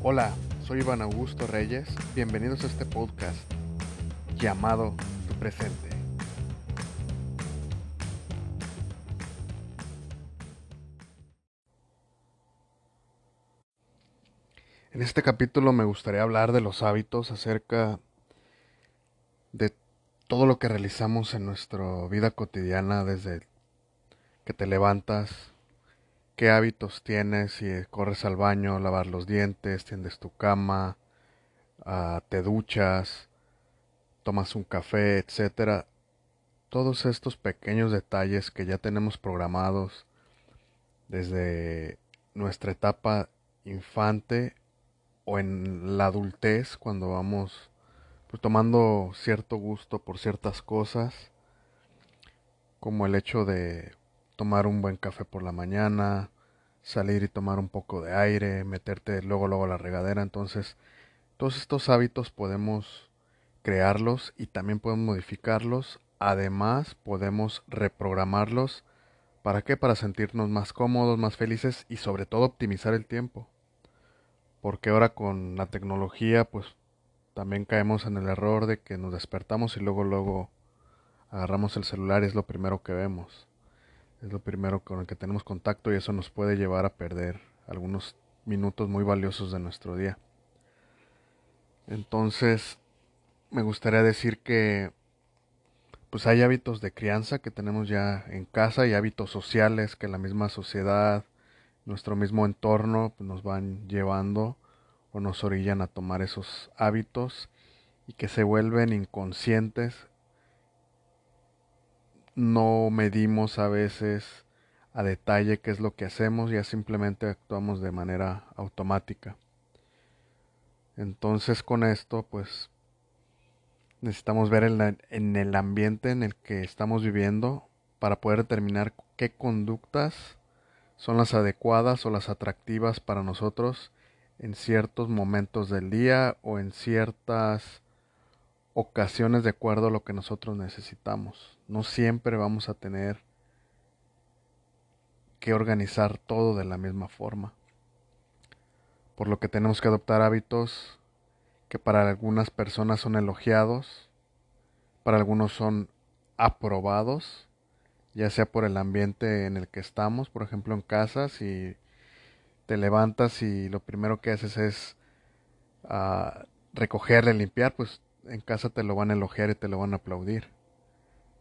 Hola, soy Iván Augusto Reyes. Bienvenidos a este podcast llamado Tu Presente. En este capítulo me gustaría hablar de los hábitos acerca de todo lo que realizamos en nuestra vida cotidiana desde que te levantas, qué hábitos tienes, si corres al baño, lavar los dientes, tiendes tu cama, uh, te duchas, tomas un café, etcétera. Todos estos pequeños detalles que ya tenemos programados desde nuestra etapa infante o en la adultez cuando vamos pues, tomando cierto gusto por ciertas cosas como el hecho de tomar un buen café por la mañana, salir y tomar un poco de aire, meterte luego luego a la regadera, entonces todos estos hábitos podemos crearlos y también podemos modificarlos, además podemos reprogramarlos ¿Para qué? Para sentirnos más cómodos, más felices y sobre todo optimizar el tiempo. Porque ahora con la tecnología pues también caemos en el error de que nos despertamos y luego luego agarramos el celular y es lo primero que vemos es lo primero con el que tenemos contacto y eso nos puede llevar a perder algunos minutos muy valiosos de nuestro día. Entonces, me gustaría decir que pues hay hábitos de crianza que tenemos ya en casa y hábitos sociales que la misma sociedad, nuestro mismo entorno pues, nos van llevando o nos orillan a tomar esos hábitos y que se vuelven inconscientes no medimos a veces a detalle qué es lo que hacemos, ya simplemente actuamos de manera automática. Entonces con esto pues necesitamos ver en, el ambiente en el que estamos viviendo para poder determinar qué conductas son las adecuadas o las atractivas para nosotros en ciertos momentos del día o en ciertas ocasiones de acuerdo a lo que nosotros necesitamos. No siempre vamos a tener que organizar todo de la misma forma. Por lo que tenemos que adoptar hábitos que para algunas personas son elogiados, para algunos son aprobados, ya sea por el ambiente en el que estamos, por ejemplo en casa, si te levantas y lo primero que haces es uh, recogerle, limpiar, pues en casa te lo van a elogiar y te lo van a aplaudir.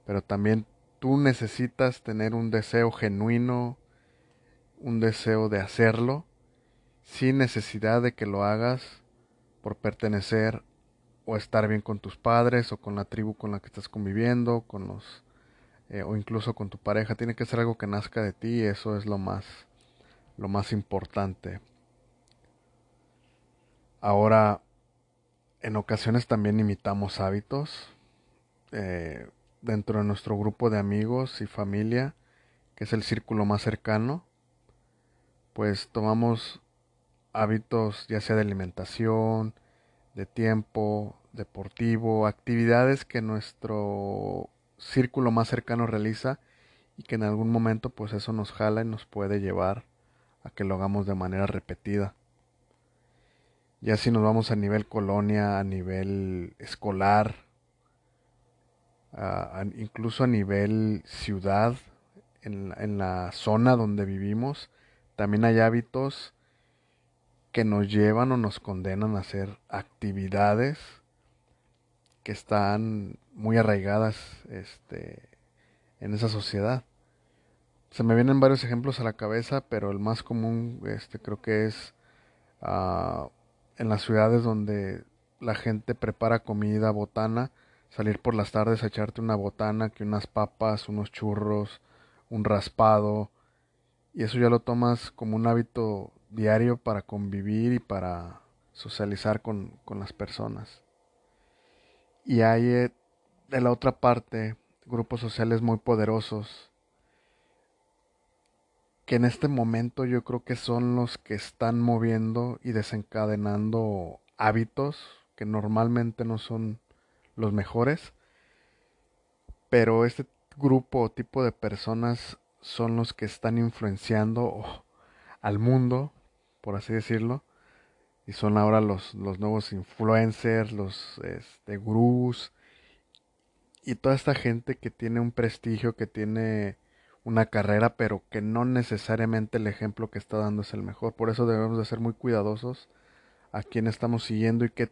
Pero también tú necesitas tener un deseo genuino, un deseo de hacerlo, sin necesidad de que lo hagas por pertenecer o estar bien con tus padres o con la tribu con la que estás conviviendo, con los eh, o incluso con tu pareja. Tiene que ser algo que nazca de ti y eso es lo más lo más importante. Ahora en ocasiones también imitamos hábitos eh, dentro de nuestro grupo de amigos y familia, que es el círculo más cercano, pues tomamos hábitos ya sea de alimentación, de tiempo, deportivo, actividades que nuestro círculo más cercano realiza y que en algún momento pues eso nos jala y nos puede llevar a que lo hagamos de manera repetida. Ya si nos vamos a nivel colonia, a nivel escolar, incluso a nivel ciudad, en, en la zona donde vivimos, también hay hábitos que nos llevan o nos condenan a hacer actividades que están muy arraigadas este, en esa sociedad. Se me vienen varios ejemplos a la cabeza, pero el más común este, creo que es uh, en las ciudades donde la gente prepara comida, botana, salir por las tardes a echarte una botana, que unas papas, unos churros, un raspado, y eso ya lo tomas como un hábito diario para convivir y para socializar con, con las personas. Y hay eh, de la otra parte grupos sociales muy poderosos que en este momento yo creo que son los que están moviendo y desencadenando hábitos que normalmente no son los mejores, pero este grupo o tipo de personas son los que están influenciando al mundo, por así decirlo, y son ahora los, los nuevos influencers, los este, gurús y toda esta gente que tiene un prestigio, que tiene una carrera, pero que no necesariamente el ejemplo que está dando es el mejor. Por eso debemos de ser muy cuidadosos a quién estamos siguiendo y qué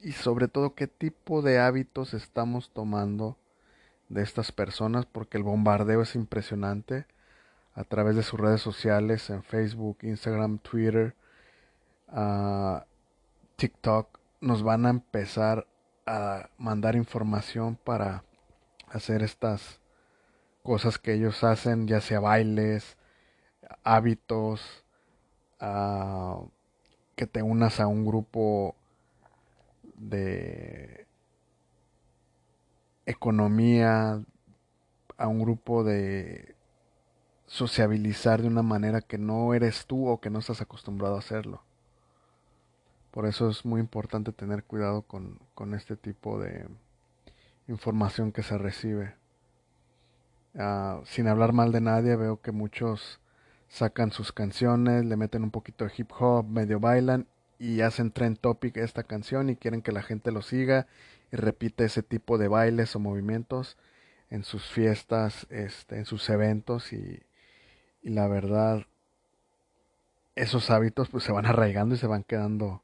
y sobre todo qué tipo de hábitos estamos tomando de estas personas, porque el bombardeo es impresionante a través de sus redes sociales, en Facebook, Instagram, Twitter, uh, TikTok, nos van a empezar a mandar información para hacer estas cosas que ellos hacen, ya sea bailes, hábitos, uh, que te unas a un grupo de economía, a un grupo de sociabilizar de una manera que no eres tú o que no estás acostumbrado a hacerlo. Por eso es muy importante tener cuidado con, con este tipo de información que se recibe. Uh, sin hablar mal de nadie, veo que muchos sacan sus canciones, le meten un poquito de hip hop, medio bailan y hacen trend topic esta canción y quieren que la gente lo siga y repite ese tipo de bailes o movimientos en sus fiestas, este, en sus eventos y, y la verdad esos hábitos pues se van arraigando y se van quedando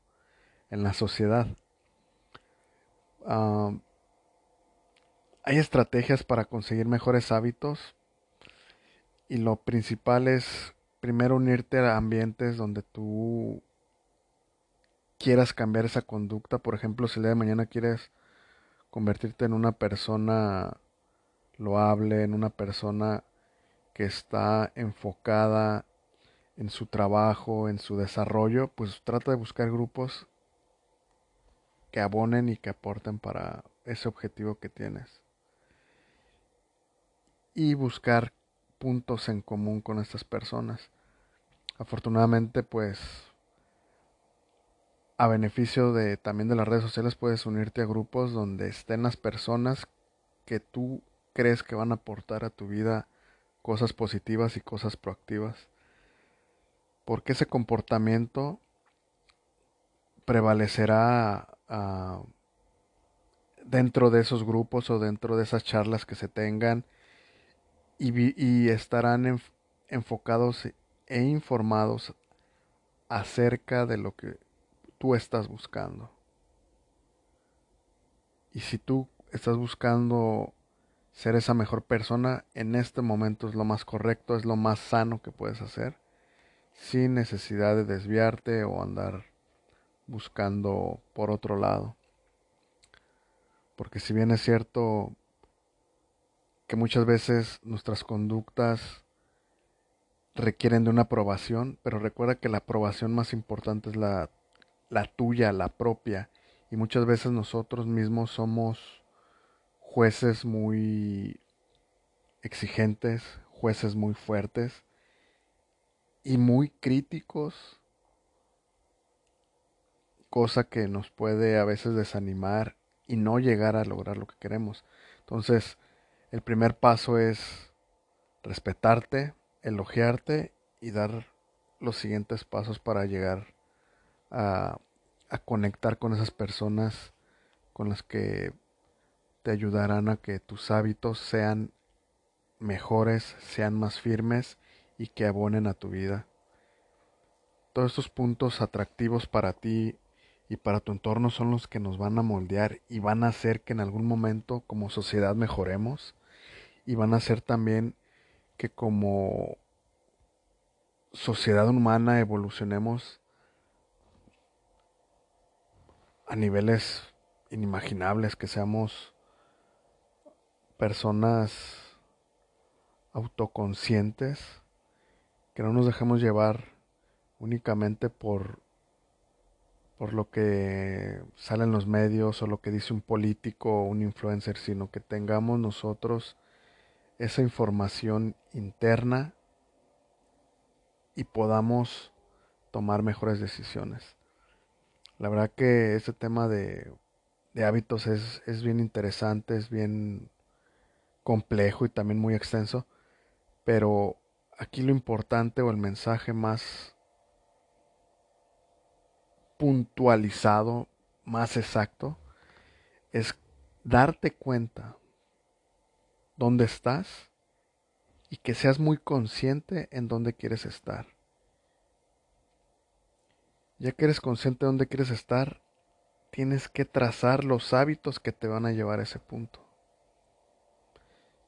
en la sociedad. hay estrategias para conseguir mejores hábitos y lo principal es primero unirte a ambientes donde tú quieras cambiar esa conducta. Por ejemplo, si el día de mañana quieres convertirte en una persona loable, en una persona que está enfocada en su trabajo, en su desarrollo, pues trata de buscar grupos que abonen y que aporten para ese objetivo que tienes. Y buscar puntos en común con estas personas. Afortunadamente, pues a beneficio de también de las redes sociales puedes unirte a grupos donde estén las personas que tú crees que van a aportar a tu vida cosas positivas y cosas proactivas. Porque ese comportamiento prevalecerá dentro de esos grupos o dentro de esas charlas que se tengan y, estarán enfocados e informados acerca de lo que tú estás buscando. Y si tú estás buscando ser esa mejor persona, en este momento es lo más correcto, es lo más sano que puedes hacer, sin necesidad de desviarte o andar buscando por otro lado. Porque si bien es cierto que muchas veces nuestras conductas requieren de una aprobación, pero recuerda que la aprobación más importante es la, la tuya, la propia. Y muchas veces nosotros mismos somos jueces muy exigentes, jueces muy fuertes y muy críticos, cosa que nos puede a veces desanimar y no llegar a lograr lo que queremos. Entonces, el primer paso es respetarte, elogiarte y dar los siguientes pasos para llegar a, conectar con esas personas con las que te ayudarán a que tus hábitos sean mejores, sean más firmes y que abonen a tu vida. Todos estos puntos atractivos para ti y para tu entorno son los que nos van a moldear y van a hacer que en algún momento como sociedad mejoremos y van a hacer también que como sociedad humana evolucionemos a niveles inimaginables, que seamos personas autoconscientes, que no nos dejemos llevar únicamente por por lo que sale en los medios o lo que dice un político o un influencer, sino que tengamos nosotros esa información interna y podamos tomar mejores decisiones. La verdad que este tema de, hábitos es, es bien interesante, es bien complejo y también muy extenso, pero aquí lo importante o el mensaje más puntualizado, más exacto, es darte cuenta dónde estás y que seas muy consciente en dónde quieres estar. Ya que eres consciente de dónde quieres estar, tienes que trazar los hábitos que te van a llevar a ese punto.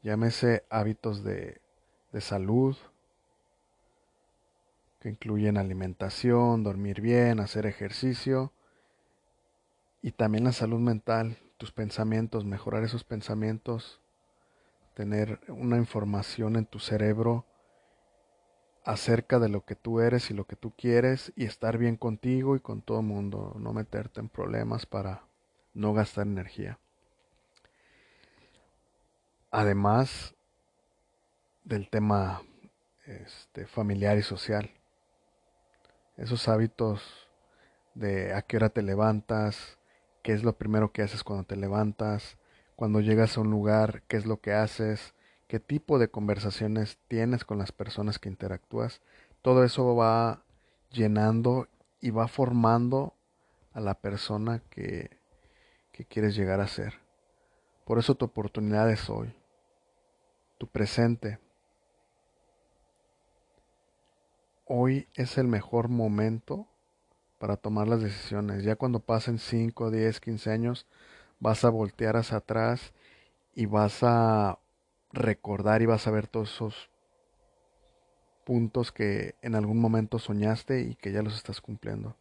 Llámese hábitos de, de salud, que incluyen alimentación, dormir bien, hacer ejercicio y también la salud mental, tus pensamientos, mejorar esos pensamientos, tener una información en tu cerebro acerca de lo que tú eres y lo que tú quieres y estar bien contigo y con todo el mundo, no meterte en problemas para no gastar energía. Además del tema este, familiar y social esos hábitos de a qué hora te levantas, qué es lo primero que haces cuando te levantas, cuando llegas a un lugar, qué es lo que haces, qué tipo de conversaciones tienes con las personas que interactúas. Todo eso va llenando y va formando a la persona que, que quieres llegar a ser. Por eso tu oportunidad es hoy, tu presente, hoy es el mejor momento para tomar las decisiones. Ya cuando pasen 5, 10, 15 años, vas a voltear hacia atrás y vas a recordar y vas a ver todos esos puntos que en algún momento soñaste y que ya los estás cumpliendo.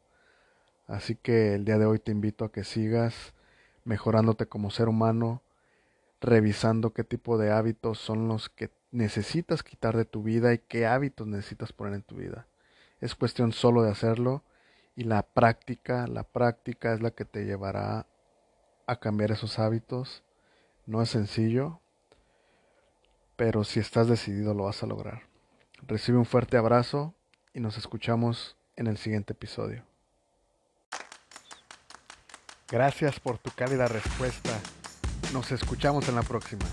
Así que el día de hoy te invito a que sigas mejorándote como ser humano, revisando qué tipo de hábitos son los que necesitas quitar de tu vida y qué hábitos necesitas poner en tu vida. Es cuestión solo de hacerlo y la práctica, la práctica es la que te llevará a cambiar esos hábitos. No es sencillo, pero si estás decidido lo vas a lograr. Recibe un fuerte abrazo y nos escuchamos en el siguiente episodio. Gracias por tu cálida respuesta. Nos escuchamos en la próxima.